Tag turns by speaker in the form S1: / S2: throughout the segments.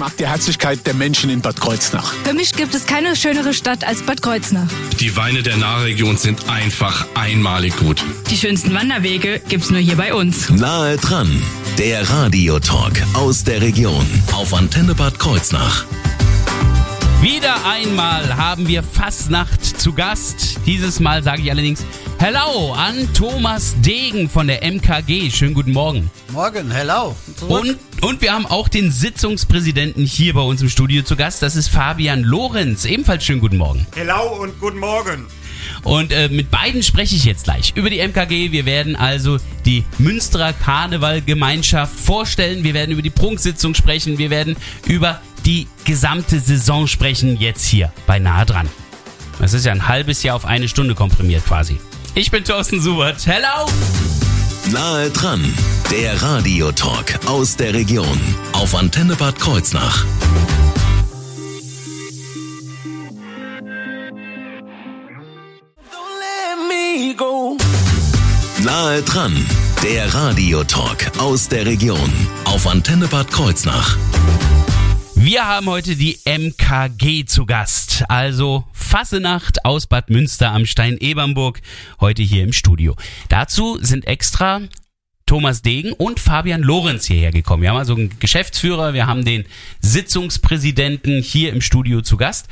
S1: mag die Herzlichkeit der Menschen in Bad Kreuznach.
S2: Für mich gibt es keine schönere Stadt als Bad Kreuznach.
S3: Die Weine der Nahregion sind einfach einmalig gut.
S2: Die schönsten Wanderwege gibt's nur hier bei uns.
S4: Nahe dran, der Radiotalk aus der Region auf Antenne Bad Kreuznach.
S5: Wieder einmal haben wir Fastnacht zu Gast. Dieses Mal sage ich allerdings Hello an Thomas Degen von der MKG. Schönen guten Morgen.
S6: Morgen, hello.
S5: Und, und wir haben auch den Sitzungspräsidenten hier bei uns im Studio zu Gast. Das ist Fabian Lorenz. Ebenfalls schönen guten Morgen.
S7: Hello und guten Morgen.
S5: Und äh, mit beiden spreche ich jetzt gleich über die MKG. Wir werden also die Münsterer Karnevalgemeinschaft vorstellen. Wir werden über die Prunksitzung sprechen. Wir werden über die gesamte Saison sprechen jetzt hier bei Nahe dran. Das ist ja ein halbes Jahr auf eine Stunde komprimiert quasi. Ich bin Thorsten Subert. Hello!
S4: Nahe dran, der Radiotalk aus der Region. Auf Antenne Bad Kreuznach. Nahe dran, der Radiotalk aus der Region. Auf Antenne Bad Kreuznach.
S5: Wir haben heute die MKG zu Gast, also Fassenacht aus Bad Münster am Stein-Ebernburg, heute hier im Studio. Dazu sind extra Thomas Degen und Fabian Lorenz hierher gekommen. Wir haben also einen Geschäftsführer, wir haben den Sitzungspräsidenten hier im Studio zu Gast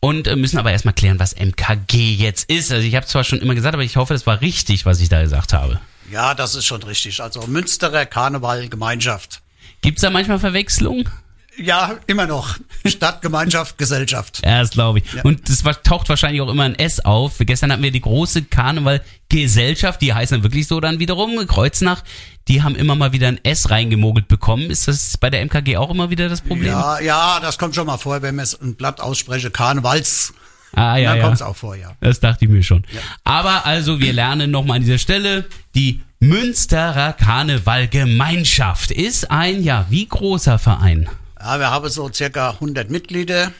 S5: und äh, müssen aber erstmal klären, was MKG jetzt ist. Also ich habe zwar schon immer gesagt, aber ich hoffe, das war richtig, was ich da gesagt habe.
S6: Ja, das ist schon richtig. Also Münsterer Karnevalgemeinschaft.
S5: Gibt's da manchmal Verwechslungen?
S6: Ja, immer noch. Stadt, Gemeinschaft, Gesellschaft.
S5: Ja, das glaube ich.
S6: Ja.
S5: Und es taucht wahrscheinlich auch immer ein S auf. Gestern hatten wir die große Karnevalgesellschaft, die heißen dann wirklich so dann wiederum, Kreuznach. Die haben immer mal wieder ein S reingemogelt bekommen. Ist das bei der MKG auch immer wieder das Problem?
S6: Ja, ja, das kommt schon mal vor, wenn man es ein Blatt ausspreche, Karnevals.
S5: Ah, ja,
S6: dann
S5: ja.
S6: kommt es auch vor, ja.
S5: Das dachte ich mir schon. Aber also, wir lernen nochmal an dieser Stelle, die Münsterer Karnevalgemeinschaft ist ein, ja, wie großer Verein?
S6: Ja, wir haben so circa 100 Mitglieder.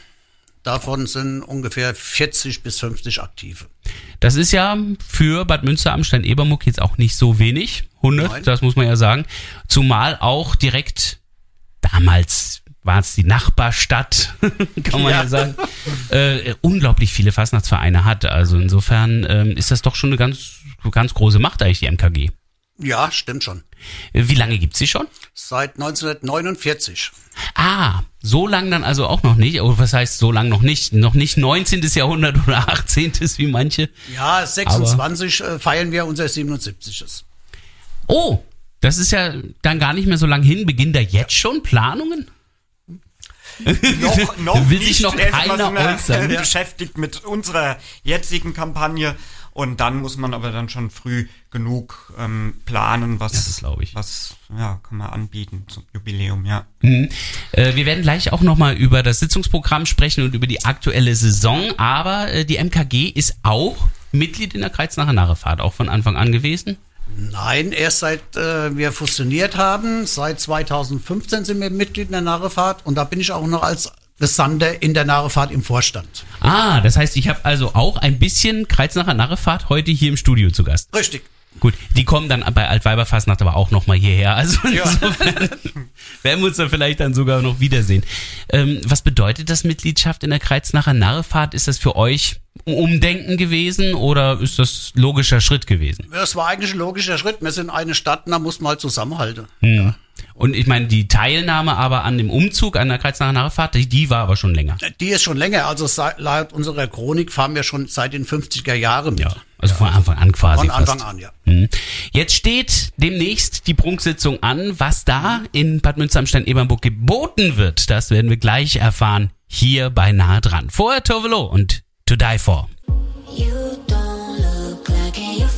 S6: Davon sind ungefähr 40 bis 50 aktive.
S5: Das ist ja für Bad Münster am Stein Ebermuck jetzt auch nicht so wenig. 100,
S6: Nein.
S5: das muss man ja sagen. Zumal auch direkt damals war es die Nachbarstadt, kann man ja,
S6: Ja.
S5: sagen, äh, unglaublich viele Fastnachtsvereine hat. Also insofern ähm, ist das doch schon eine ganz, ganz große Macht eigentlich, die MKG.
S6: Ja, stimmt schon.
S5: Wie lange gibt's sie schon?
S6: Seit 1949.
S5: Ah, so lang dann also auch noch nicht. Oh, was heißt so lang noch nicht? Noch nicht 19. Jahrhundert oder 18. wie manche.
S6: Ja, 26 äh, feiern wir unser 77.
S5: Oh, das ist ja dann gar nicht mehr so lang hin. Beginnen da jetzt schon Planungen?
S7: Noch, noch
S5: Will
S7: nicht.
S5: sich noch keiner äußern.
S7: beschäftigt mit unserer jetzigen Kampagne und dann muss man aber dann schon früh genug ähm, planen, was,
S5: ich.
S7: was ja, kann man anbieten zum Jubiläum, ja.
S5: Mhm. Äh, wir werden gleich auch nochmal über das Sitzungsprogramm sprechen und über die aktuelle Saison. Aber äh, die MKG ist auch Mitglied in der Kreuznacher Narrefahrt, auch von Anfang an gewesen.
S6: Nein, erst seit äh, wir fusioniert haben, seit 2015 sind wir Mitglied in der Narrefahrt und da bin ich auch noch als Gesandter in der Narrefahrt im Vorstand.
S5: Ah, das heißt, ich habe also auch ein bisschen Kreuznacher Narrefahrt heute hier im Studio zu Gast.
S6: Richtig.
S5: Gut, die kommen dann bei Altweiberfastnacht aber auch nochmal hierher. Also insofern werden wir uns da vielleicht dann sogar noch wiedersehen. Ähm, was bedeutet das Mitgliedschaft in der Kreuznacher Narrefahrt? Ist das für euch Umdenken gewesen oder ist das logischer Schritt gewesen?
S6: Das war eigentlich ein logischer Schritt. Wir sind eine Stadt da muss man halt zusammenhalten.
S5: Hm. Und ich meine, die Teilnahme aber an dem Umzug an der Kreuznacher Narrefahrt, die, die war aber schon länger.
S6: Die ist schon länger, also seit, laut unserer Chronik fahren wir schon seit den 50er Jahren mit.
S5: Ja, also von Anfang an quasi.
S6: Von Anfang
S5: fast.
S6: an, ja.
S5: Mhm. Jetzt steht demnächst die Prunksitzung an. Was da in Bad Münster am Stein-Ebernburg geboten wird, das werden wir gleich erfahren. Hier bei Nahe dran. Vorher Tovelo und To Die For.
S8: You don't look like your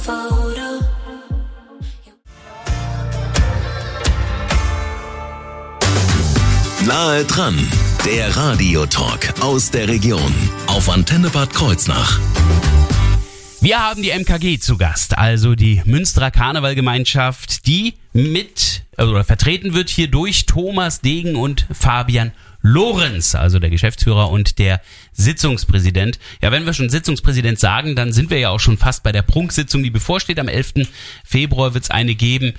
S4: Nahe dran, der Radiotalk aus der Region auf Antenne Bad Kreuznach.
S5: Wir haben die MKG zu Gast, also die Münsterer Karnevalgemeinschaft, die mit, also oder vertreten wird hier durch Thomas Degen und Fabian Lorenz, also der Geschäftsführer und der Sitzungspräsident. Ja, wenn wir schon Sitzungspräsident sagen, dann sind wir ja auch schon fast bei der Prunksitzung, die bevorsteht. Am 11. Februar wird es eine geben.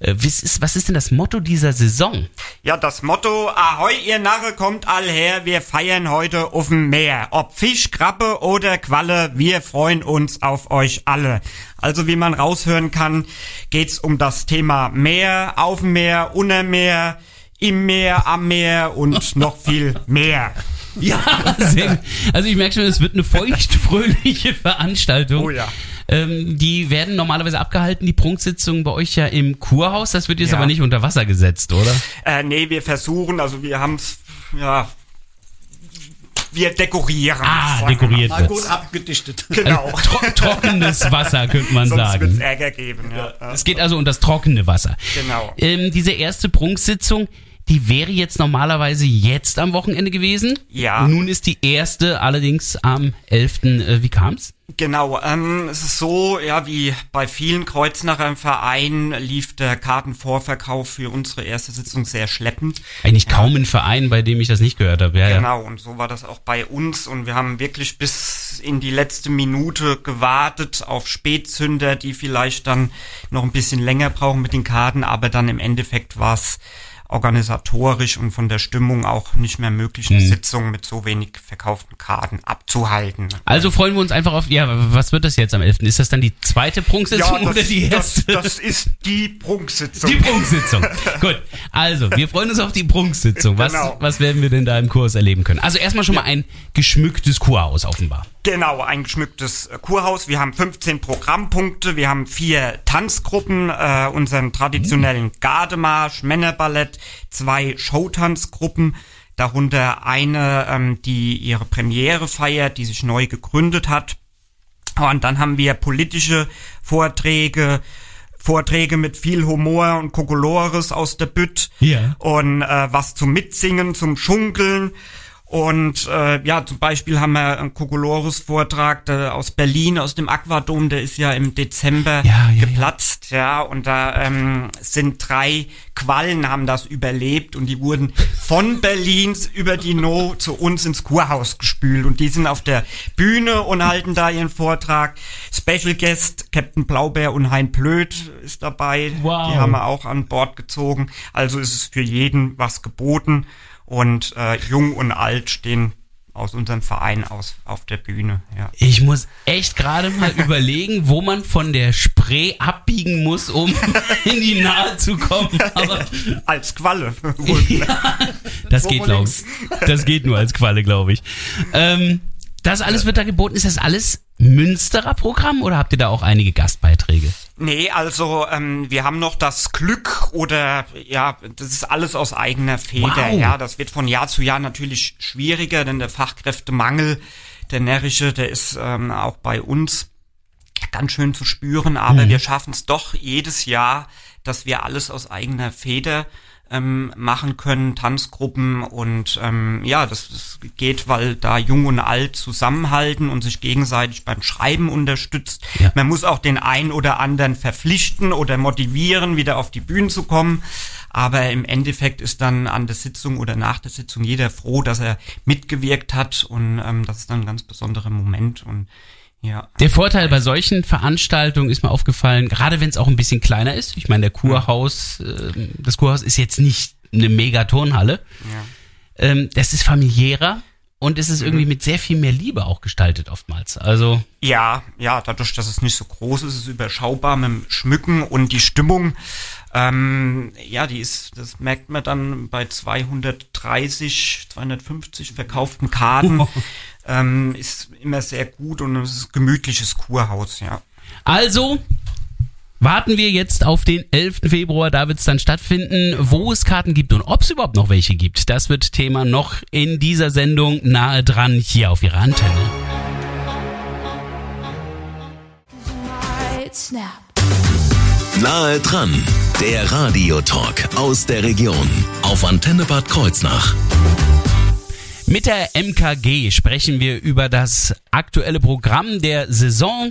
S5: Äh, was, ist, was ist denn das Motto dieser Saison?
S7: Ja, das Motto, Ahoi, ihr Narre, kommt all her, wir feiern heute auf dem Meer. Ob Fisch, Krabbe oder Qualle, wir freuen uns auf euch alle. Also wie man raushören kann, geht's um das Thema Meer, auf dem Meer, unter Meer, im Meer, am Meer und noch viel mehr.
S5: Ja. Also ich merke schon, es wird eine feuchtfröhliche Veranstaltung.
S7: Oh ja.
S5: Ähm, die werden normalerweise abgehalten, die Prunksitzungen bei euch ja im Kurhaus. Das wird jetzt
S7: Ja.
S5: aber nicht unter Wasser gesetzt, oder?
S7: Äh, nee, wir versuchen, also wir haben's, ja, wir dekorieren.
S5: Ah, dekoriert
S6: Mal gut abgedichtet.
S7: Genau.
S5: Tro trockenes Wasser, könnte man
S7: Sonst wird's
S5: sagen.
S7: Ärger geben, ja. ja.
S5: Es geht also um das trockene Wasser.
S7: Genau.
S5: Ähm, diese erste Prunksitzung, die wäre jetzt normalerweise jetzt am Wochenende gewesen.
S7: Ja.
S5: Nun ist die erste allerdings am 11. Äh, wie kam's?
S7: Genau, ähm, es ist so, ja, wie bei vielen Kreuznacher im Verein lief der Kartenvorverkauf für unsere erste Sitzung sehr schleppend.
S5: Eigentlich kaum ein Verein, bei dem ich das nicht gehört habe. Ja, ja.
S7: Genau, und so war das auch bei uns und wir haben wirklich bis in die letzte Minute gewartet auf Spätzünder, die vielleicht dann noch ein bisschen länger brauchen mit den Karten, aber dann im Endeffekt war es organisatorisch und von der Stimmung auch nicht mehr möglich, eine Sitzung mit so wenig verkauften Karten abzuhalten.
S5: Also freuen wir uns einfach auf, ja, was wird das jetzt am 11.? Ist das dann die zweite Prunksitzung oder die
S7: das,
S5: erste?
S7: das ist die Prunksitzung.
S5: Die Prunksitzung. Gut. Also, wir freuen uns auf die Prunksitzung. Was,
S7: Genau.
S5: was werden wir denn da im Kurs erleben können? Also erstmal schon mal ein geschmücktes Kurhaus offenbar.
S7: Genau, ein geschmücktes äh, Kurhaus. Wir haben 15 Programmpunkte, wir haben vier Tanzgruppen, äh, unseren traditionellen Gardemarsch, Männerballett, zwei Showtanzgruppen, darunter eine, ähm, die ihre Premiere feiert, die sich neu gegründet hat. Und dann haben wir politische Vorträge, Vorträge mit viel Humor und Kokolores aus der Bütt.
S5: Ja.
S7: Und äh, was zum Mitsingen, zum Schunkeln. Und äh, ja, zum Beispiel haben wir einen Kokolores-Vortrag aus Berlin, aus dem Aquadom, der ist ja im Dezember
S5: Ja, ja,
S7: geplatzt, ja. Und da ähm, sind drei Quallen haben das überlebt und die wurden von Berlin über die No zu uns ins Kurhaus gespült. Und die sind auf der Bühne und halten da ihren Vortrag. Special Guest, Captain Blaubeer und Hein Blöd ist dabei.
S5: Wow.
S7: Die haben wir auch an Bord gezogen. Also ist es für jeden was geboten. Und äh, jung und alt stehen aus unserem Verein aus auf der Bühne. Ja.
S5: Ich muss echt gerade mal überlegen, wo man von der Spree abbiegen muss, um in die Nahe zu kommen. Aber
S7: Als Qualle.
S5: das
S7: Wo
S5: geht, glaube ich. Das geht nur als Qualle, glaube ich. Ähm, das alles wird da geboten. Ist das alles Münsterer Programm oder habt ihr da auch einige Gastbeiträge?
S7: Nee, also ähm, wir haben noch das Glück oder ja, das ist alles aus eigener Feder.
S5: Wow.
S7: Ja, das wird von Jahr zu Jahr natürlich schwieriger, denn der Fachkräftemangel, der närrische, der ist ähm, auch bei uns ganz schön zu spüren. Aber wir schaffen es doch jedes Jahr, dass wir alles aus eigener Feder ähm, machen können, Tanzgruppen und ähm, ja, das, das geht, weil da Jung und Alt zusammenhalten und sich gegenseitig beim Schreiben unterstützt.
S5: Ja.
S7: Man muss auch den einen oder anderen verpflichten oder motivieren, wieder auf die Bühne zu kommen. Aber im Endeffekt ist dann an der Sitzung oder nach der Sitzung jeder froh, dass er mitgewirkt hat und ähm, das ist dann ein ganz besonderer Moment und ja.
S5: Der Vorteil bei solchen Veranstaltungen ist mir aufgefallen, gerade wenn es auch ein bisschen kleiner ist. Ich meine, der Kurhaus, äh, das Kurhaus ist jetzt nicht eine Megaturnhalle.
S7: Ja.
S5: Ähm, das ist familiärer und es ist irgendwie mit sehr viel mehr Liebe auch gestaltet oftmals. Also
S7: Ja, ja, dadurch, dass es nicht so groß ist, ist es überschaubar mit dem Schmücken und die Stimmung. Ähm, ja, die ist, das merkt man dann bei 230, 250 verkauften Karten. ähm, ist immer sehr gut und es ist ein gemütliches Kurhaus, ja.
S5: Also warten wir jetzt auf den 11. Februar, da wird es dann stattfinden, wo es Karten gibt und ob es überhaupt noch welche gibt. Das wird Thema noch in dieser Sendung nahe dran hier auf Ihrer Antenne.
S4: Nahe dran, der Radiotalk aus der Region auf Antenne Bad Kreuznach.
S5: Mit der MKG sprechen wir über das aktuelle Programm der Saison.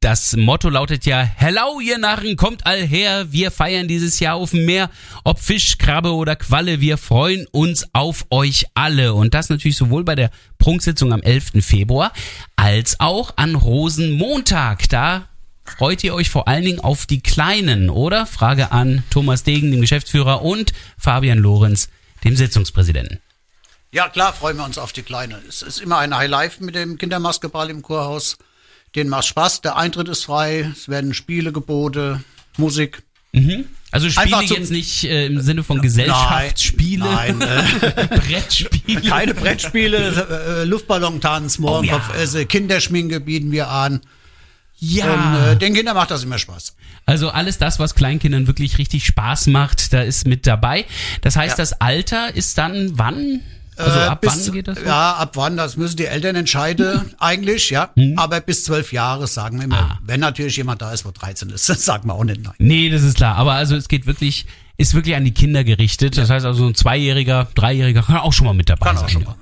S5: Das Motto lautet ja, Hello, ihr Narren, kommt all her, wir feiern dieses Jahr auf dem Meer, ob Fisch, Krabbe oder Qualle, wir freuen uns auf euch alle. Und das natürlich sowohl bei der Prunksitzung am 11. Februar als auch an Rosenmontag. Da freut ihr euch vor allen Dingen auf die Kleinen, oder? Frage an Thomas Degen, dem Geschäftsführer, und Fabian Lorenz, dem Sitzungspräsidenten.
S6: Ja, klar freuen wir uns auf die Kleine. Es ist immer ein Highlife mit dem Kindermasketball im Kurhaus. Den macht Spaß, der Eintritt ist frei, es werden Spiele geboten, Musik.
S5: Also Spiele jetzt nicht äh, im Sinne von Gesellschaftsspiele,
S6: Nein, äh,
S5: Brettspiele.
S6: keine Brettspiele, äh, Luftballontanz, Morgenkopfesse, Kinderschminke bieten wir an.
S5: Ja.
S6: Und äh, den Kindern macht das immer Spaß.
S5: Also alles das, was Kleinkindern wirklich richtig Spaß macht, da ist mit dabei. Das heißt,
S6: Ja.
S5: das Alter ist dann wann? Also
S6: Äh,
S5: ab
S6: bis-
S5: wann geht das?
S6: Ja, ab wann, das müssen die Eltern entscheiden, eigentlich, ja.
S5: Mhm.
S6: Aber bis zwölf Jahre, sagen wir immer.
S5: Ah.
S6: Wenn natürlich jemand da ist, wo 13 ist, sagen wir auch nicht nein.
S5: Nee, das ist klar. Aber also es geht wirklich, ist wirklich an die Kinder gerichtet. Das heißt also so ein Zweijähriger, Dreijähriger kann auch schon mal mit dabei
S6: Kann
S5: sein.
S6: auch schon
S5: ja.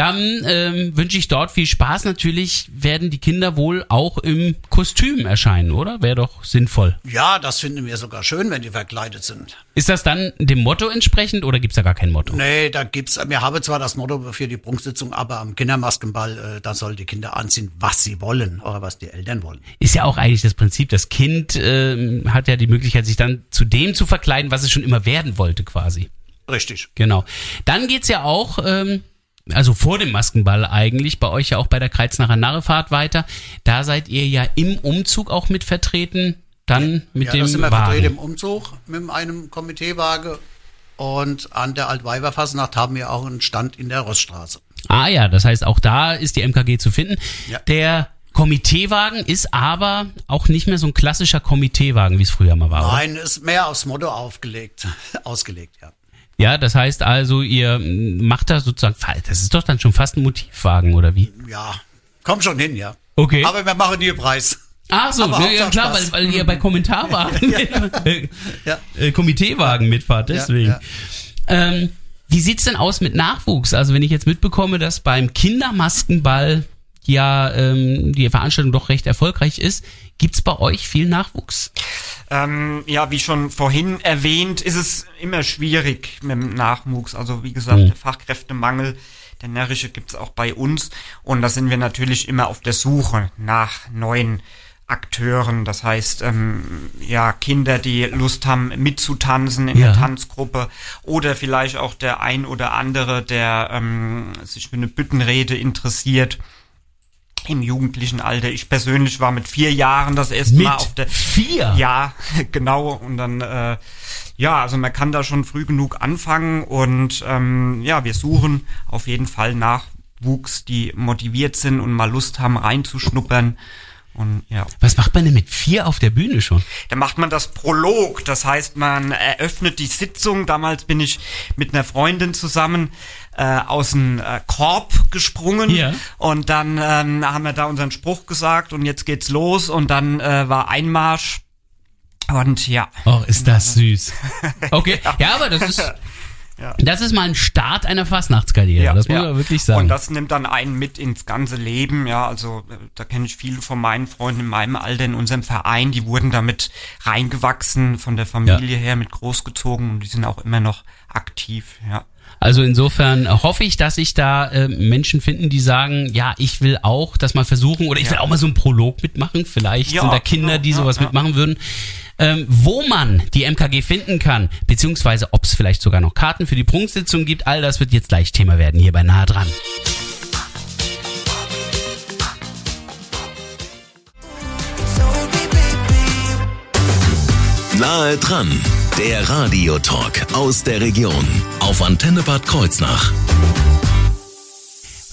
S5: Dann ähm, wünsche ich dort viel Spaß. Natürlich werden die Kinder wohl auch im Kostüm erscheinen, oder? Wäre doch sinnvoll.
S6: Ja, das finden wir sogar schön, wenn die verkleidet sind.
S5: Ist das dann dem Motto entsprechend oder gibt's da gar kein Motto?
S6: Nee, da gibt's, wir haben zwar das Motto für die Prunksitzung, aber am Kindermaskenball, äh, da sollen die Kinder anziehen, was sie wollen oder was die Eltern wollen.
S5: Ist ja auch eigentlich das Prinzip. Das Kind ähm, hat ja die Möglichkeit, sich dann zu dem zu verkleiden, was es schon immer werden wollte, quasi.
S6: Richtig.
S5: Genau. Dann geht's ja auch, ähm, also vor dem Maskenball eigentlich, bei euch ja auch bei der Kreuznacher Narrefahrt weiter. Da seid ihr ja im Umzug auch mit vertreten, dann mit
S6: ja,
S5: dem
S6: da sind wir
S5: Wagen.
S6: vertreten im Umzug mit einem Komiteewagen und an der Altweiberfasnacht haben wir auch einen Stand in der Roststraße.
S5: Ah ja, das heißt, auch da ist die MKG zu finden.
S6: Ja.
S5: Der Komiteewagen ist aber auch nicht mehr so ein klassischer Komiteewagen, wie es früher mal war. oder?
S6: Nein, ist mehr aufs Motto aufgelegt, ausgelegt, ja.
S5: Ja, das heißt also, ihr macht da sozusagen, das ist doch dann schon fast ein Motivwagen, oder wie?
S6: Ja, komm schon hin, ja.
S5: Okay.
S6: Aber wir machen nie Preis.
S5: Ach so,
S6: Aber
S5: ja, ja klar, weil, weil ihr bei Kommentarwagen, äh,
S6: Ja.
S5: äh, Komiteewagen mitfahrt, deswegen. Ähm, wie sieht's denn aus mit Nachwuchs? Also wenn ich jetzt mitbekomme, dass beim Kindermaskenball ja ähm, die Veranstaltung doch recht erfolgreich ist, gibt's bei euch viel Nachwuchs?
S7: Ähm, ja, wie schon vorhin erwähnt, ist es immer schwierig mit dem Nachwuchs. Also wie gesagt, der Fachkräftemangel, der närrische gibt's auch bei uns. Und da sind wir natürlich immer auf der Suche nach neuen Akteuren. Das heißt, ähm, ja, Kinder, die Lust haben mitzutanzen in
S5: Ja.
S7: der Tanzgruppe. Oder vielleicht auch der ein oder andere, der ähm, sich für eine Büttenrede interessiert. Im jugendlichen Alter. Ich persönlich war mit vier Jahren das erste
S5: Mit
S7: Mal auf der
S5: vier?
S7: ja, genau. Und dann, äh, ja, also man kann da schon früh genug anfangen und ähm, ja, wir suchen auf jeden Fall Nachwuchs, die motiviert sind und mal Lust haben reinzuschnuppern. Und ja,
S5: Was macht man denn mit vier auf der Bühne schon?
S7: dann macht man das Prolog. Das heißt, man eröffnet die Sitzung. Damals bin ich mit einer Freundin zusammen äh, aus dem äh, Korb gesprungen
S5: Ja.
S7: und dann ähm, haben wir da unseren Spruch gesagt und jetzt geht's los und dann äh, war Einmarsch und ja.
S5: Oh, ist das süß. Okay, ja, aber das ist, das ist mal ein Start einer Fastnachtskarriere, das muss man wirklich sagen.
S7: Und das nimmt dann einen mit ins ganze Leben, ja, also äh, da kenne ich viele von meinen Freunden in meinem Alter in unserem Verein, die wurden damit reingewachsen, von der Familie her mit großgezogen und die sind auch immer noch aktiv, ja.
S5: Also insofern hoffe ich, dass sich da äh, Menschen finden, die sagen, ja, ich will auch das mal versuchen oder ich will auch mal so einen Prolog mitmachen. Vielleicht
S7: Ja,
S5: sind da Kinder,
S7: genau,
S5: die
S7: ja,
S5: sowas
S7: ja.
S5: mitmachen würden. Ähm, wo man die MKG finden kann, beziehungsweise ob es vielleicht sogar noch Karten für die Prunksitzung gibt, all das wird jetzt gleich Thema werden hier bei Nahe dran.
S4: Nahe dran, der Radiotalk aus der Region auf Antenne Bad Kreuznach.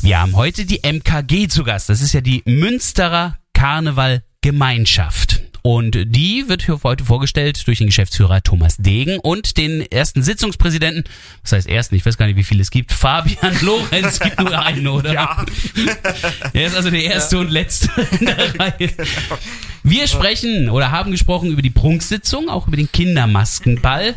S5: Wir haben heute die MKG zu Gast. Das ist ja die Münsterer Karneval Gemeinschaft. Und die wird hier heute vorgestellt durch den Geschäftsführer Thomas Degen und den ersten Sitzungspräsidenten, was heißt ersten, ich weiß gar nicht, wie viele es gibt, Fabian Lorenz, es gibt nur einen, oder?
S7: Ja.
S5: Er ist also der erste und letzte in der Reihe. Wir sprechen oder haben gesprochen über die Prunksitzung, auch über den Kindermaskenball.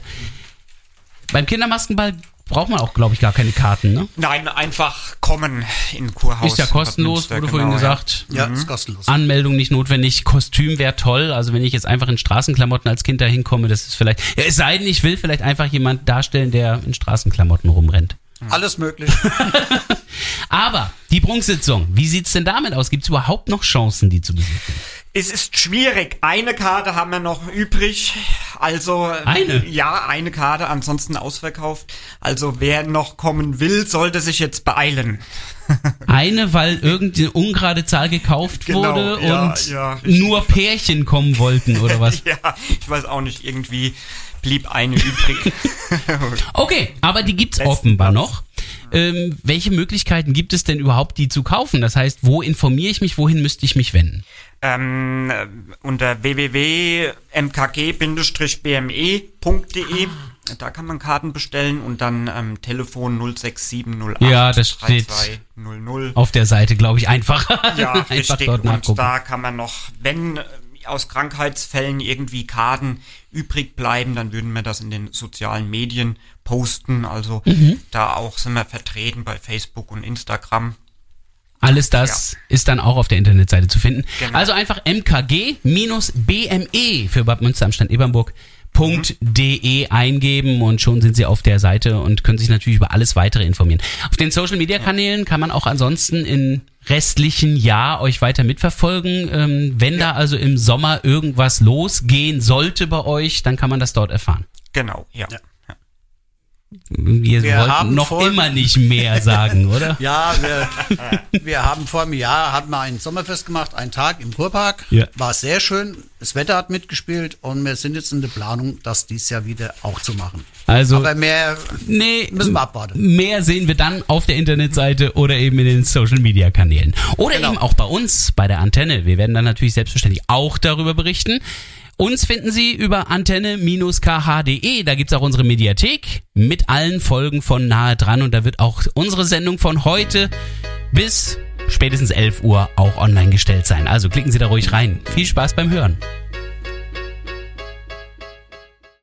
S5: Beim Kindermaskenball braucht man auch, glaube ich, gar keine Karten, ne?
S7: Nein, einfach kommen in Kurhaus.
S5: Ist ja kostenlos, wurde vorhin
S7: genau,
S5: gesagt.
S6: Ja, ist kostenlos.
S5: Anmeldung nicht notwendig. Kostüm wäre toll. Also wenn ich jetzt einfach in Straßenklamotten als Kind da hinkomme, das ist vielleicht. Ja, es sei denn, ich will vielleicht einfach jemand darstellen, der in Straßenklamotten rumrennt.
S6: Alles möglich.
S5: Aber die Prunksitzung, wie sieht's denn damit aus? Gibt's überhaupt noch Chancen, die zu besuchen?
S7: Es ist schwierig. Eine Karte haben wir noch übrig. Also
S5: Eine?
S7: Ja, eine Karte, ansonsten ausverkauft. Also wer noch kommen will, sollte sich jetzt beeilen.
S5: Eine, weil irgendeine ungerade Zahl gekauft
S7: Genau,
S5: wurde
S7: ja,
S5: und
S7: ja,
S5: nur Pärchen kommen wollten oder was?
S7: Ja, ich weiß auch nicht, irgendwie blieb eine übrig.
S5: Okay, aber die gibt's
S7: Letzten
S5: offenbar noch. Ähm, welche Möglichkeiten gibt es denn überhaupt, die zu kaufen? Das heißt, wo informiere ich mich, wohin müsste ich mich wenden?
S7: Ähm, äh, unter www.mkg-bme.de da kann man Karten bestellen und dann ähm, Telefon 06708
S5: Ja, das steht
S7: 3200.
S5: Auf der Seite, glaube ich, einfacher.
S7: Ja,
S5: einfach
S7: richtig.
S5: dort
S7: Und
S5: nachgucken.
S7: da kann man noch, wenn äh, aus Krankheitsfällen irgendwie Karten übrig bleiben, dann würden wir das in den sozialen Medien posten. Also
S5: Mhm.
S7: da auch sind wir vertreten bei Facebook und Instagram.
S5: Alles das ist dann auch auf der Internetseite zu finden.
S7: Genau.
S5: Also einfach mkg-bme für Bad Münster am Stand Ebernburg.de eingeben und schon sind sie auf der Seite und können sich natürlich über alles weitere informieren. Auf den Social Media Kanälen kann man auch ansonsten in restlichen Jahr euch weiter mitverfolgen. Ähm, wenn da also im Sommer irgendwas losgehen sollte bei euch, dann kann man das dort erfahren.
S7: Genau, ja.
S6: Ja.
S5: Wir,
S6: Wir
S5: wollten
S6: haben
S5: noch
S6: vor-
S5: immer nicht mehr sagen, oder?
S6: Ja, wir, wir haben vor einem Jahr hatten wir ein Sommerfest gemacht, einen Tag im Kurpark.
S5: Ja.
S6: War sehr schön. Das Wetter hat mitgespielt und wir sind jetzt in der Planung, das dieses Jahr wieder auch zu machen.
S5: Also
S6: Aber mehr
S5: Nee,
S6: Müssen wir abwarten.
S5: Mehr sehen wir dann auf der Internetseite oder eben in den Social Media Kanälen. Oder
S6: Genau.
S5: eben auch bei uns, bei der Antenne. Wir werden dann natürlich selbstverständlich auch darüber berichten. Uns finden Sie über antenne-kh.de. Da gibt's auch unsere Mediathek mit allen Folgen von Nahe dran. Und da wird auch unsere Sendung von heute bis spätestens 11 Uhr auch online gestellt sein. Also klicken Sie da ruhig rein. Viel Spaß beim Hören.